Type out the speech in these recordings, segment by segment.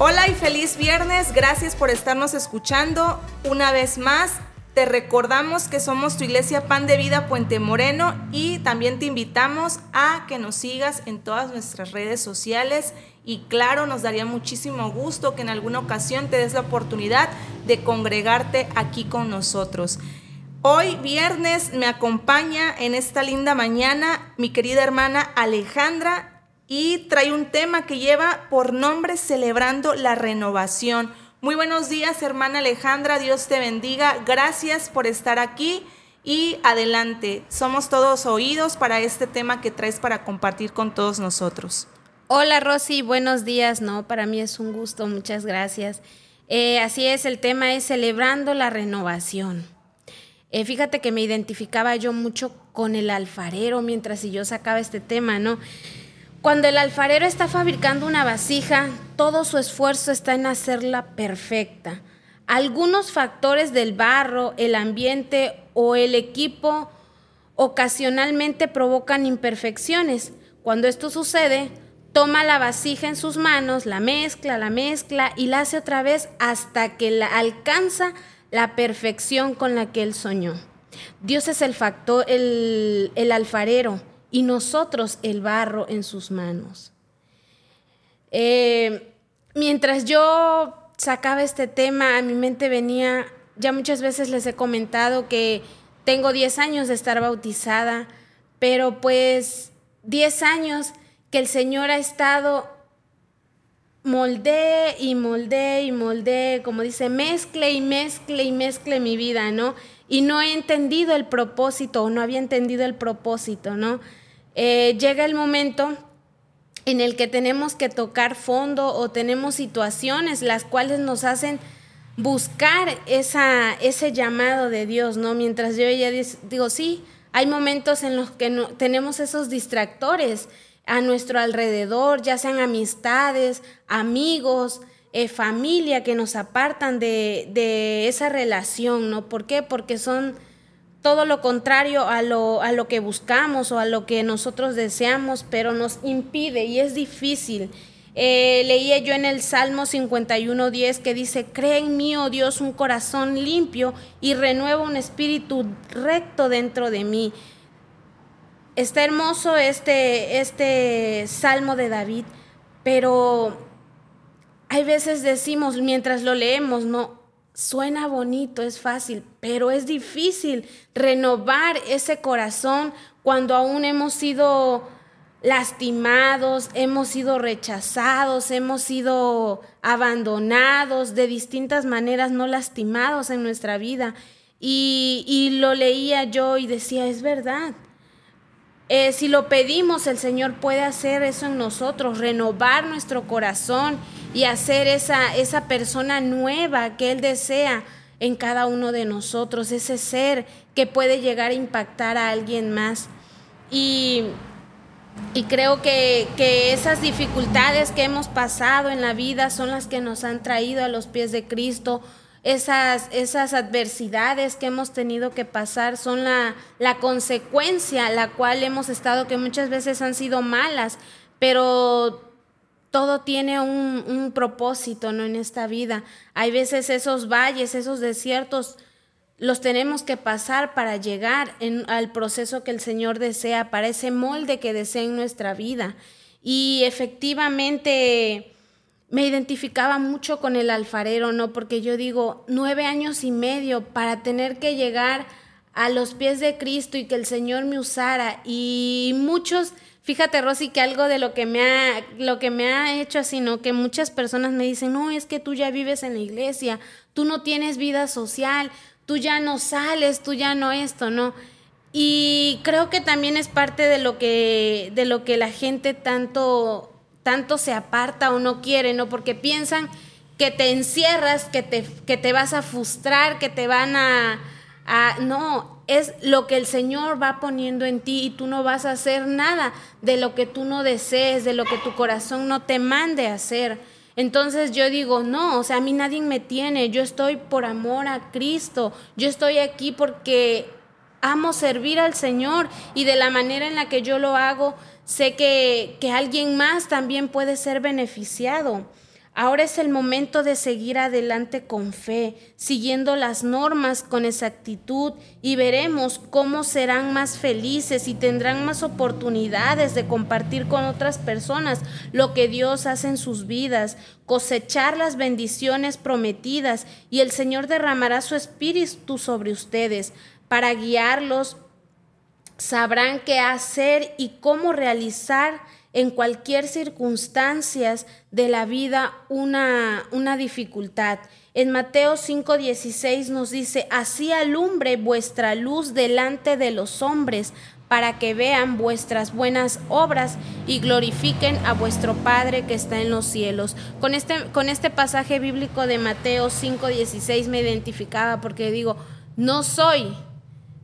Hola y feliz viernes, gracias por estarnos escuchando una vez más. Te recordamos que somos tu iglesia Pan de Vida Puente Moreno y también te invitamos a que nos sigas en todas nuestras redes sociales y claro, nos daría muchísimo gusto que en alguna ocasión te des la oportunidad de congregarte aquí con nosotros. Hoy viernes me acompaña en esta linda mañana mi querida hermana Alejandra y trae un tema que lleva por nombre Celebrando la Renovación. Muy buenos días, hermana Alejandra, Dios te bendiga. Gracias por estar aquí y adelante. Somos todos oídos para este tema que traes para compartir con todos nosotros. Hola Rosy, buenos días. No, para mí es un gusto, muchas gracias. Eh, así es, el tema es celebrando la renovación. Eh, fíjate que me identificaba yo mucho con el alfarero mientras yo sacaba este tema, ¿no? Cuando el alfarero está fabricando una vasija, todo su esfuerzo está en hacerla perfecta. Algunos factores del barro, el ambiente o el equipo ocasionalmente provocan imperfecciones. Cuando esto sucede, toma la vasija en sus manos, la mezcla, la mezcla y la hace otra vez hasta que alcanza la perfección con la que él soñó. Dios es el factor, el alfarero y nosotros el barro en sus manos. Eh, mientras yo sacaba este tema, a mi mente venía, ya muchas veces les he comentado que tengo 10 años de estar bautizada, pero pues 10 años que el Señor ha estado molde y molde y molde, como dice, mezcle y mezcle y mezcle mi vida, ¿no? Y no he entendido el propósito o no había entendido el propósito, ¿no? Eh, llega el momento en el que tenemos que tocar fondo o tenemos situaciones las cuales nos hacen buscar esa, ese llamado de Dios, ¿no? Mientras yo ya digo, sí, hay momentos en los que no, tenemos esos distractores a nuestro alrededor, ya sean amistades, amigos, eh, familia que nos apartan de, de, esa relación, ¿no? ¿Por qué? Porque son todo lo contrario a lo, a lo que buscamos o a lo que nosotros deseamos, pero nos impide y es difícil. Eh, leía yo en el Salmo 51.10 que dice, cree en mí, oh Dios, un corazón limpio y renueva un espíritu recto dentro de mí. Está hermoso este, este Salmo de David, pero hay veces decimos mientras lo leemos, no, Suena bonito, es fácil, pero es difícil renovar ese corazón cuando aún hemos sido lastimados, hemos sido rechazados, hemos sido abandonados de distintas maneras, no lastimados en nuestra vida. Y, y lo leía yo y decía, es verdad. Eh, si lo pedimos, el Señor puede hacer eso en nosotros, renovar nuestro corazón y hacer esa, esa persona nueva que Él desea en cada uno de nosotros, ese ser que puede llegar a impactar a alguien más. Y, y creo que, que, esas dificultades que hemos pasado en la vida son las que nos han traído a los pies de Cristo. Esas, esas adversidades que hemos tenido que pasar son la, la consecuencia, la cual hemos estado, que muchas veces han sido malas, pero todo tiene un, propósito ¿no? en esta vida. Hay veces esos valles, esos desiertos, los tenemos que pasar para llegar al proceso que el Señor desea, para ese molde que desea en nuestra vida. Y efectivamente me identificaba mucho con el alfarero, ¿no? Porque yo digo, nueve años y medio para tener que llegar a los pies de Cristo y que el Señor me usara. Y muchos Fíjate, Rosy, que algo de lo que me ha, lo que me ha hecho así, ¿no? Que muchas personas me dicen, no, es que tú ya vives en la iglesia, tú no tienes vida social, tú ya no sales, tú ya no esto, ¿no? Y creo que también es parte de lo que, de lo que la gente tanto, tanto se aparta o no quiere, ¿no? Porque piensan que te encierras, que te, que te vas a frustrar, que te van a, a no, es lo que el Señor va poniendo en ti y tú no vas a hacer nada de lo que tú no desees, de lo que tu corazón no te mande a hacer. Entonces yo digo, no, o sea, a mí nadie me tiene, yo estoy por amor a Cristo, yo estoy aquí porque amo servir al Señor y de la manera en la que yo lo hago, sé que, que alguien más también puede ser beneficiado. Ahora es el momento de seguir adelante con fe, siguiendo las normas con exactitud y veremos cómo serán más felices y tendrán más oportunidades de compartir con otras personas lo que Dios hace en sus vidas, cosechar las bendiciones prometidas y el Señor derramará su espíritu sobre ustedes para guiarlos. Sabrán qué hacer y cómo realizar en cualquier circunstancia de la vida una, una dificultad. En Mateo 5:16 nos dice, así alumbre vuestra luz delante de los hombres, para que vean vuestras buenas obras y glorifiquen a vuestro Padre que está en los cielos. Con este, con este pasaje bíblico de Mateo 5:16 me identificaba porque digo, no soy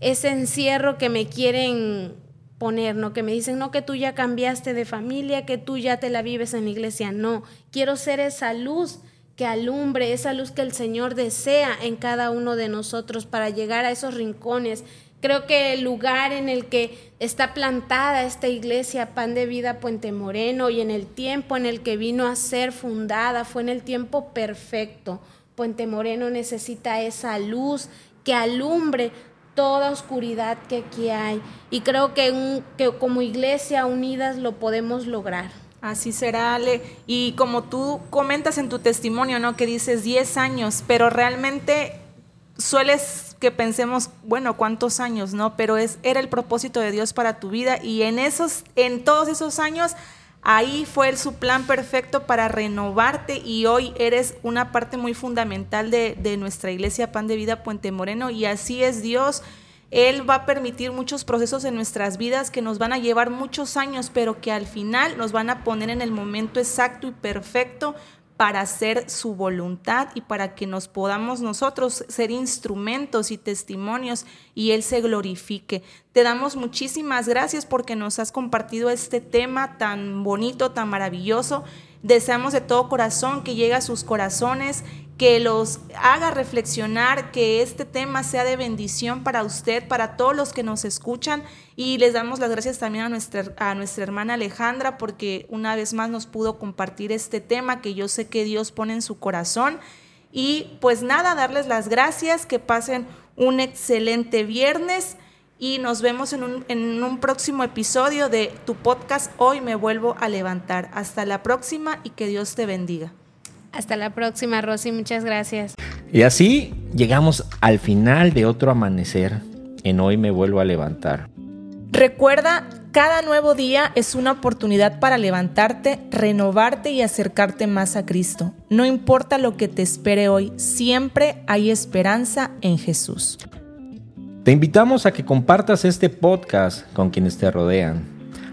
ese encierro que me quieren poner, ¿no? Que me dicen, no, que tú ya cambiaste de familia, que tú ya te la vives en la iglesia. No, quiero ser esa luz que alumbre, esa luz que el Señor desea en cada uno de nosotros para llegar a esos rincones. Creo que el lugar en el que está plantada esta iglesia, Pan de Vida Puente Moreno, y en el tiempo en el que vino a ser fundada, fue en el tiempo perfecto. Puente Moreno necesita esa luz que alumbre toda oscuridad que aquí hay. Y creo que, que como iglesia unidas lo podemos lograr. Así será, Ale. Y como tú comentas en tu testimonio, ¿no? Que dices 10 años, pero realmente sueles que pensemos, bueno, ¿cuántos años, no? Pero es era el propósito de Dios para tu vida y en esos en todos esos años ahí fue su plan perfecto para renovarte y hoy eres una parte muy fundamental de, de nuestra iglesia Pan de Vida Puente Moreno y así es Dios. Él va a permitir muchos procesos en nuestras vidas que nos van a llevar muchos años, pero que al final nos van a poner en el momento exacto y perfecto para hacer su voluntad y para que nos podamos nosotros ser instrumentos y testimonios y Él se glorifique. Te damos muchísimas gracias porque nos has compartido este tema tan bonito, tan maravilloso. Deseamos de todo corazón que llegue a sus corazones que los haga reflexionar, que este tema sea de bendición para usted, para todos los que nos escuchan. Y les damos las gracias también a nuestra, a nuestra hermana Alejandra porque una vez más nos pudo compartir este tema que yo sé que Dios pone en su corazón. Y pues nada, darles las gracias, que pasen un excelente viernes y nos vemos en un, en un próximo episodio de tu podcast Hoy me vuelvo a levantar. Hasta la próxima y que Dios te bendiga. Hasta la próxima, Rosy. Muchas gracias. Y así llegamos al final de otro amanecer. En hoy me vuelvo a levantar. Recuerda, cada nuevo día es una oportunidad para levantarte, renovarte y acercarte más a Cristo. No importa lo que te espere hoy, siempre hay esperanza en Jesús. Te invitamos a que compartas este podcast con quienes te rodean